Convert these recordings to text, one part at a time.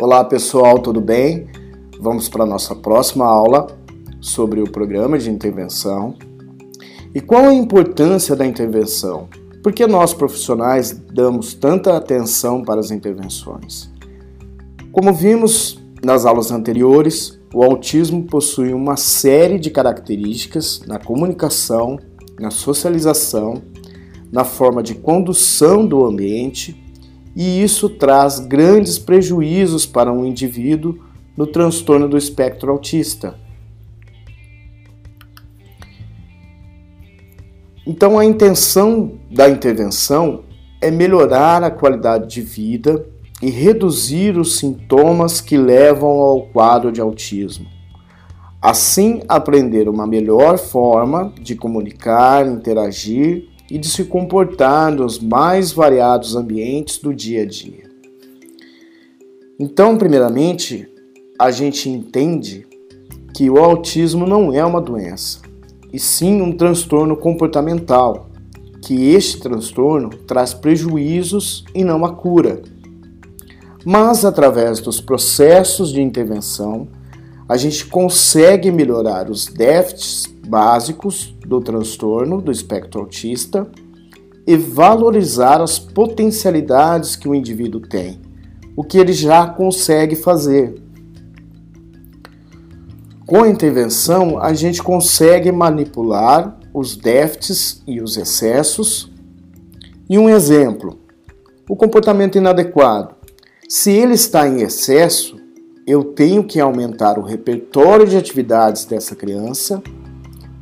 Olá pessoal, tudo bem? Vamos para a nossa próxima aula sobre o programa de intervenção. E qual a importância da intervenção? Por que nós profissionais damos tanta atenção para as intervenções? Como vimos nas aulas anteriores, o autismo possui uma série de características na comunicação, na socialização, na forma de condução do ambiente e isso traz grandes prejuízos para um indivíduo no transtorno do espectro autista. Então, a intenção da intervenção é melhorar a qualidade de vida e reduzir os sintomas que levam ao quadro de autismo. Assim, aprender uma melhor forma de comunicar, interagir e de se comportar nos mais variados ambientes do dia a dia. Então, primeiramente, a gente entende que o autismo não é uma doença, e sim um transtorno comportamental, que este transtorno traz prejuízos e não a cura. Mas através dos processos de intervenção, a gente consegue melhorar os déficits básicos do transtorno do espectro autista e valorizar as potencialidades que o indivíduo tem, o que ele já consegue fazer. Com a intervenção, a gente consegue manipular os déficits e os excessos. E um exemplo: o comportamento inadequado. Se ele está em excesso, eu tenho que aumentar o repertório de atividades dessa criança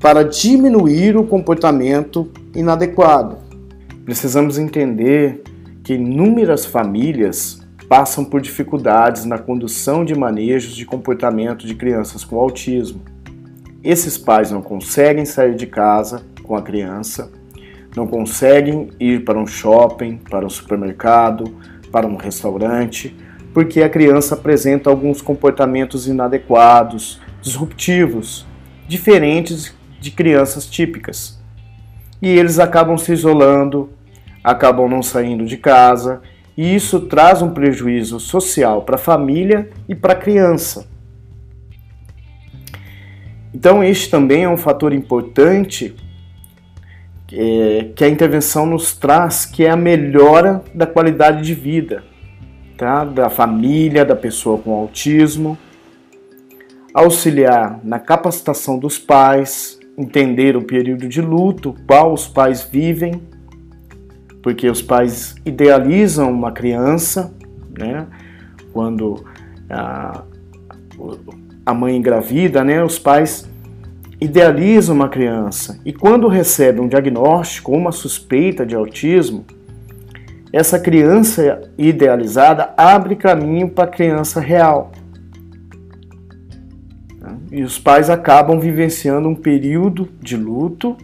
para diminuir o comportamento inadequado. Precisamos entender que inúmeras famílias passam por dificuldades na condução de manejos de comportamento de crianças com autismo. Esses pais não conseguem sair de casa com a criança, não conseguem ir para um shopping, para um supermercado, para um restaurante, porque a criança apresenta alguns comportamentos inadequados, disruptivos, diferentes de crianças típicas. E eles acabam se isolando, acabam não saindo de casa, e isso traz um prejuízo social para a família e para a criança. Então, este também é um fator importante é, que a intervenção nos traz, que é a melhora da qualidade de vida tá? da família, da pessoa com autismo, auxiliar na capacitação dos pais, entender o período de luto, qual os pais vivem, porque os pais idealizam uma criança, né? Quando a, a mãe engravida, né? Os pais idealizam uma criança e quando recebe um diagnóstico ou uma suspeita de autismo, essa criança idealizada abre caminho para a criança real. E os pais acabam vivenciando um período de luto,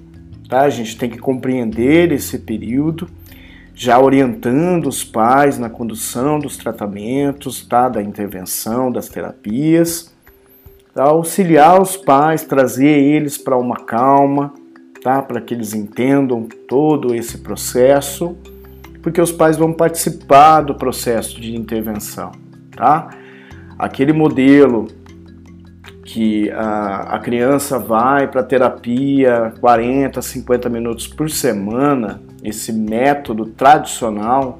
tá? A gente tem que compreender esse período, já orientando os pais na condução dos tratamentos, tá? Da intervenção, das terapias, tá? auxiliar os pais, trazer eles para uma calma, tá? Para que eles entendam todo esse processo, porque os pais vão participar do processo de intervenção, tá? Aquele modelo que a, a criança vai para terapia 40, 50 minutos por semana, esse método tradicional,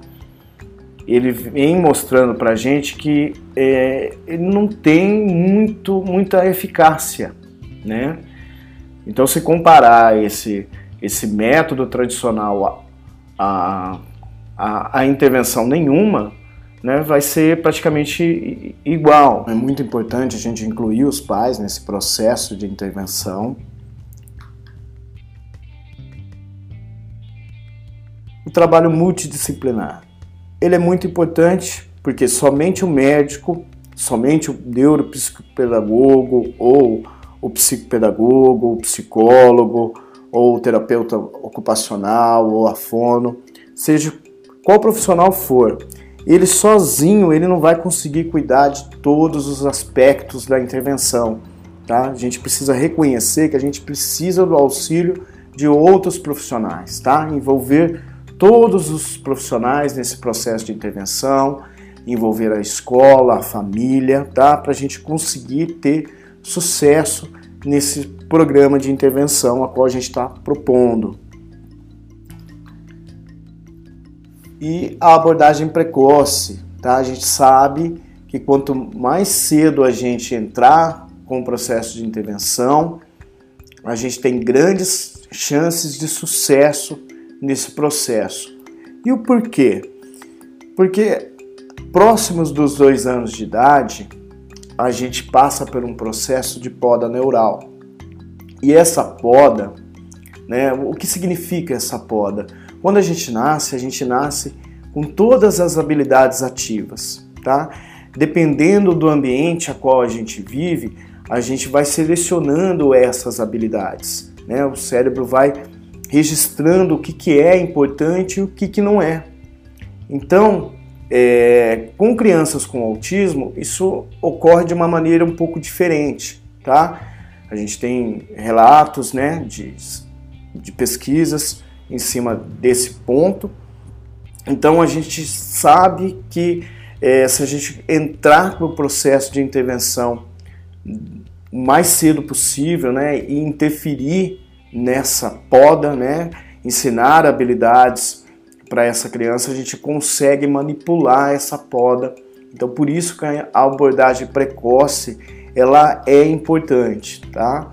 ele vem mostrando para a gente que é, ele não tem muito, muita eficácia, né? Então, se comparar esse, esse método tradicional a, a, a intervenção nenhuma, né, vai ser praticamente igual. É muito importante a gente incluir os pais nesse processo de intervenção. O trabalho multidisciplinar. Ele é muito importante porque somente o médico, somente o neuropsicopedagogo ou o psicopedagogo, o psicólogo ou o terapeuta ocupacional ou a fono, seja qual profissional for, ele sozinho ele não vai conseguir cuidar de todos os aspectos da intervenção. Tá? A gente precisa reconhecer que a gente precisa do auxílio de outros profissionais, tá? Envolver todos os profissionais nesse processo de intervenção, envolver a escola, a família, tá? Para a gente conseguir ter sucesso nesse programa de intervenção a qual a gente está propondo. E a abordagem precoce, tá? A gente sabe que quanto mais cedo a gente entrar com o processo de intervenção, a gente tem grandes chances de sucesso nesse processo. E o porquê? Porque próximos dos dois anos de idade, a gente passa por um processo de poda neural. E essa poda, né, o que significa essa poda? Quando a gente nasce, a gente nasce com todas as habilidades ativas, tá? Dependendo do ambiente a qual a gente vive, a gente vai selecionando essas habilidades. Né? O cérebro vai registrando o que, que é importante e o que, que não é. Então, é, com crianças com autismo, isso ocorre de uma maneira um pouco diferente, tá? A gente tem relatos, né, de, de pesquisas em cima desse ponto. Então, a gente sabe que é, se a gente entrar no processo de intervenção o mais cedo possível, né, e interferir nessa poda, né, ensinar habilidades para essa criança, a gente consegue manipular essa poda. Então, por isso que a abordagem precoce ela é importante, tá?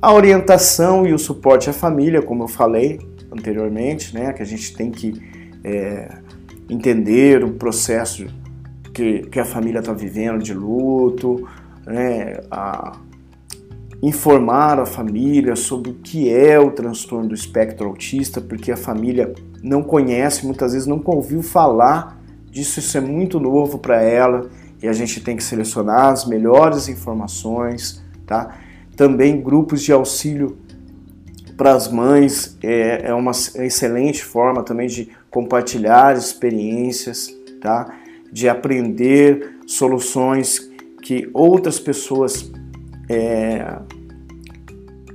A orientação e o suporte à família, como eu falei anteriormente, né, que a gente tem que é, entender o processo que, que a família está vivendo de luto, né, a informar a família sobre o que é o transtorno do espectro autista, porque a família não conhece, muitas vezes nunca ouviu falar disso, isso é muito novo para ela e a gente tem que selecionar as melhores informações, tá? Também grupos de auxílio para as mães é, é uma excelente forma também de compartilhar experiências, tá? De aprender soluções que outras pessoas é,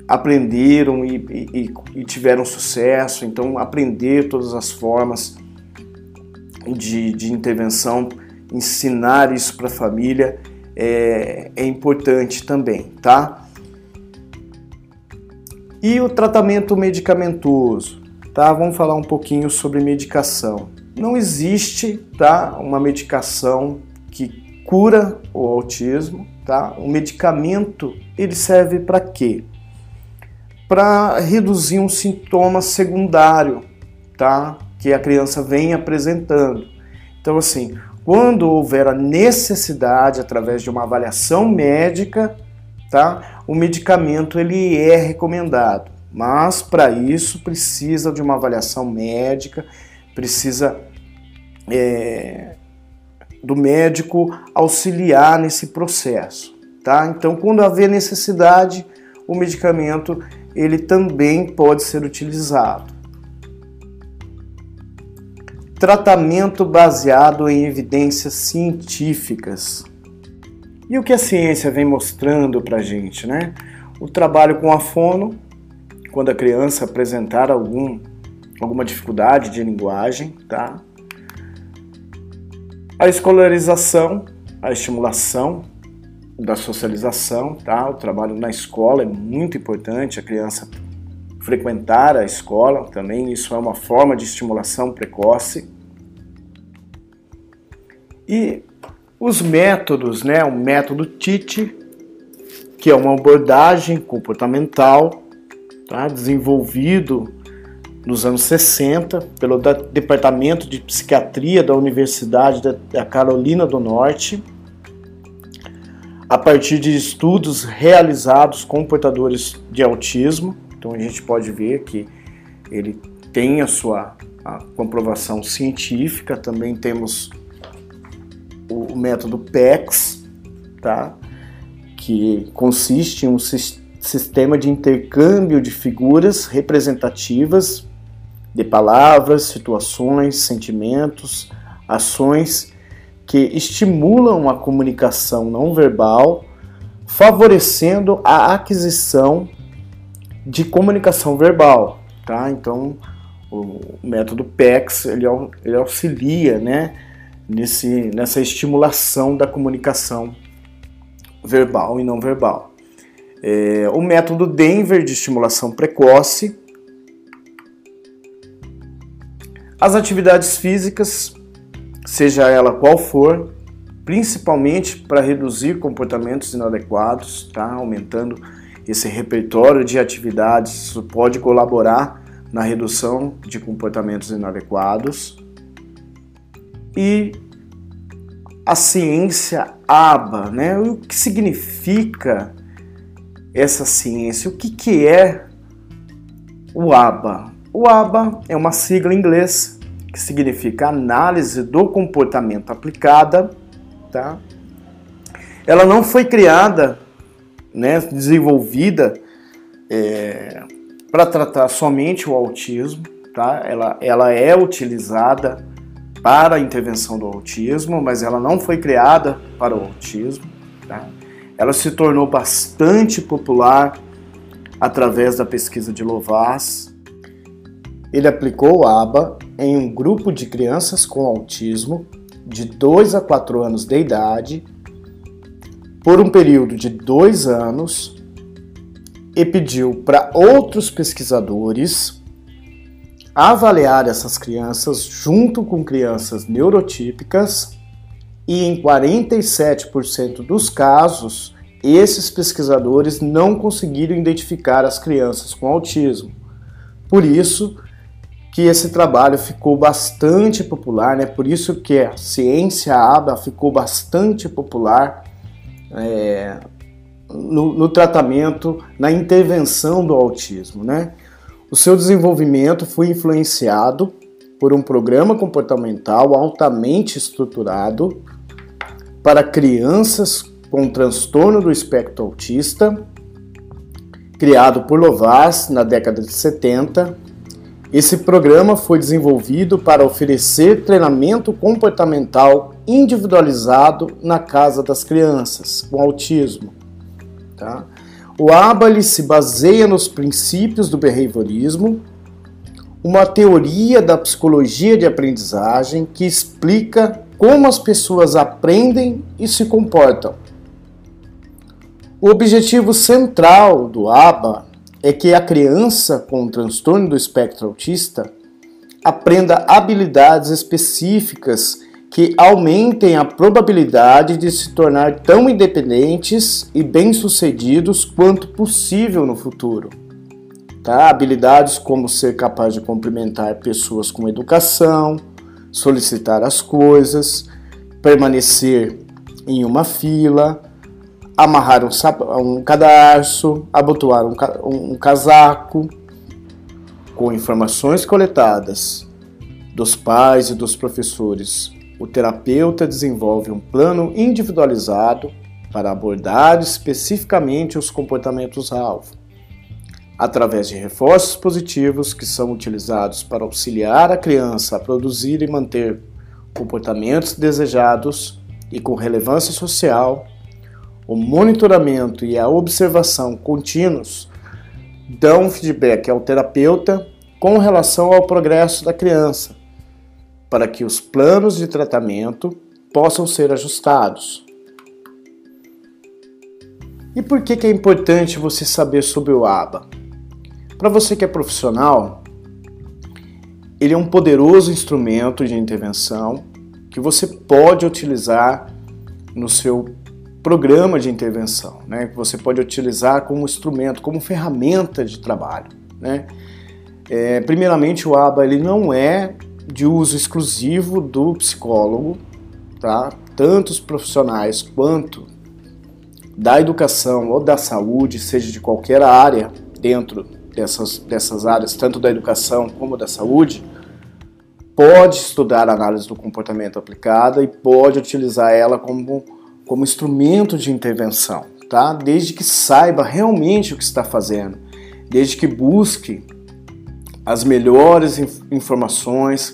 aprenderam e, e, e, tiveram sucesso. Então, aprender todas as formas de, de intervenção, ensinar isso para a família é, é importante também, tá? E o tratamento medicamentoso, tá? Vamos falar um pouquinho sobre medicação. Não existe, tá, uma medicação que cura o autismo, tá? O medicamento ele serve para quê? Para reduzir um sintoma secundário, tá? Que a criança vem apresentando. Então assim, quando houver a necessidade através de uma avaliação médica, tá? O medicamento ele é recomendado, mas para isso precisa de uma avaliação médica, precisa é, do médico auxiliar nesse processo, tá? Então, quando haver necessidade, o medicamento ele também pode ser utilizado. Tratamento baseado em evidências científicas. E o que a ciência vem mostrando para a gente, né? O trabalho com a fono, quando a criança apresentar algum, alguma dificuldade de linguagem, tá? A escolarização, a estimulação da socialização, tá? O trabalho na escola é muito importante, a criança frequentar a escola também, isso é uma forma de estimulação precoce. E os métodos, né? O método TIT, que é uma abordagem comportamental, tá? desenvolvido nos anos 60 pelo Departamento de Psiquiatria da Universidade da Carolina do Norte, a partir de estudos realizados com portadores de autismo. Então a gente pode ver que ele tem a sua a comprovação científica, também temos o método PEX, tá? que consiste em um sistema de intercâmbio de figuras representativas de palavras, situações, sentimentos, ações que estimulam a comunicação não verbal, favorecendo a aquisição de comunicação verbal, tá? Então, o método PEX ele, ele auxilia, né, nesse, nessa estimulação da comunicação verbal e não verbal. É, o método Denver de estimulação precoce. As atividades físicas, seja ela qual for, principalmente para reduzir comportamentos inadequados, tá? aumentando esse repertório de atividades, isso pode colaborar na redução de comportamentos inadequados. E a ciência ABA, né? O que significa essa ciência? O que, que é o ABA? O ABA é uma sigla em inglês que significa Análise do Comportamento Aplicada, tá? Ela não foi criada, né, desenvolvida é, para tratar somente o autismo, tá? Ela, ela é utilizada para a intervenção do autismo, mas ela não foi criada para o autismo. Tá? Ela se tornou bastante popular através da pesquisa de Lovaz. Ele aplicou a ABA em um grupo de crianças com autismo de 2 a 4 anos de idade por um período de dois anos e pediu para outros pesquisadores avaliar essas crianças junto com crianças neurotípicas e em 47% dos casos, esses pesquisadores não conseguiram identificar as crianças com autismo. Por isso que esse trabalho ficou bastante popular, né? Por isso que a ciência ABA ficou bastante popular é, no, no tratamento, na intervenção do autismo, né? O seu desenvolvimento foi influenciado por um programa comportamental altamente estruturado para crianças com transtorno do espectro autista, criado por Lovaz na década de 70. Esse programa foi desenvolvido para oferecer treinamento comportamental individualizado na casa das crianças com autismo. Tá? O Abel se baseia nos princípios do behaviorismo, uma teoria da psicologia de aprendizagem que explica como as pessoas aprendem e se comportam. O objetivo central do ABA é que a criança com transtorno do espectro autista aprenda habilidades específicas que aumentem a probabilidade de se tornar tão independentes e bem-sucedidos quanto possível no futuro. Tá? Habilidades como ser capaz de cumprimentar pessoas com educação, solicitar as coisas, permanecer em uma fila, amarrar um, um cadarço, abotoar um, um casaco, com informações coletadas dos pais e dos professores o terapeuta desenvolve um plano individualizado para abordar especificamente os comportamentos-alvo, através de reforços positivos que são utilizados para auxiliar a criança a produzir e manter comportamentos desejados e com relevância social, o monitoramento e a observação contínuos dão feedback ao terapeuta com relação ao progresso da criança, para que os planos de tratamento possam ser ajustados. E por que, que é importante você saber sobre o ABA? Para você que é profissional, ele é um poderoso instrumento de intervenção que você pode utilizar no seu programa de intervenção, né? que você pode utilizar como instrumento, como ferramenta de trabalho. Né? É, primeiramente, o ABA ele não é de uso exclusivo do psicólogo, tá? Tanto os profissionais quanto da educação ou da saúde, seja de qualquer área dentro dessas, dessas áreas, tanto da educação como da saúde, pode estudar a análise do comportamento aplicada e pode utilizar ela como, como instrumento de intervenção, tá? Desde que saiba realmente o que está fazendo, desde que busque as melhores informações,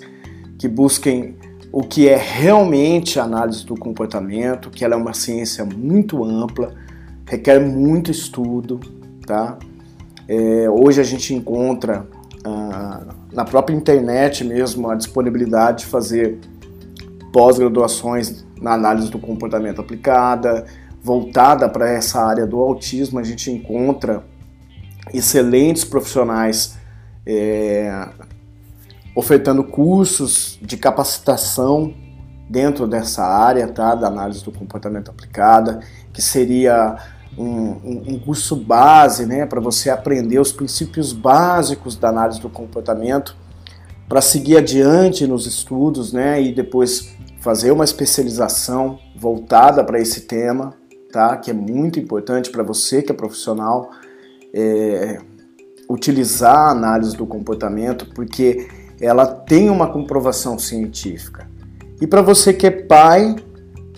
que busquem o que é realmente a análise do comportamento, que ela é uma ciência muito ampla, requer muito estudo, tá? É, hoje a gente encontra ah, na própria internet mesmo a disponibilidade de fazer pós-graduações na análise do comportamento aplicada, voltada para essa área do autismo, a gente encontra excelentes profissionais é, ofertando cursos de capacitação dentro dessa área, tá, da análise do comportamento aplicada, que seria um, um, curso base, né, para você aprender os princípios básicos da análise do comportamento, para seguir adiante nos estudos, né, e depois fazer uma especialização voltada para esse tema, tá, que é muito importante para você que é profissional, é, utilizar a análise do comportamento, porque ela tem uma comprovação científica. E para você que é pai,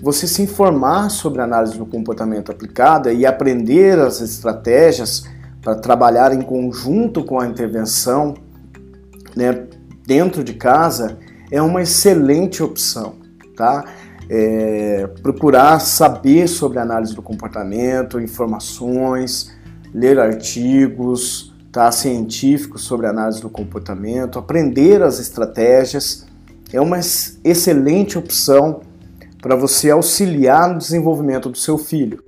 você se informar sobre a análise do comportamento aplicada e aprender as estratégias para trabalhar em conjunto com a intervenção né, dentro de casa é uma excelente opção, tá? É, procurar saber sobre a análise do comportamento, informações, ler artigos tá, científicos sobre análise do comportamento, aprender as estratégias é uma excelente opção para você auxiliar no desenvolvimento do seu filho.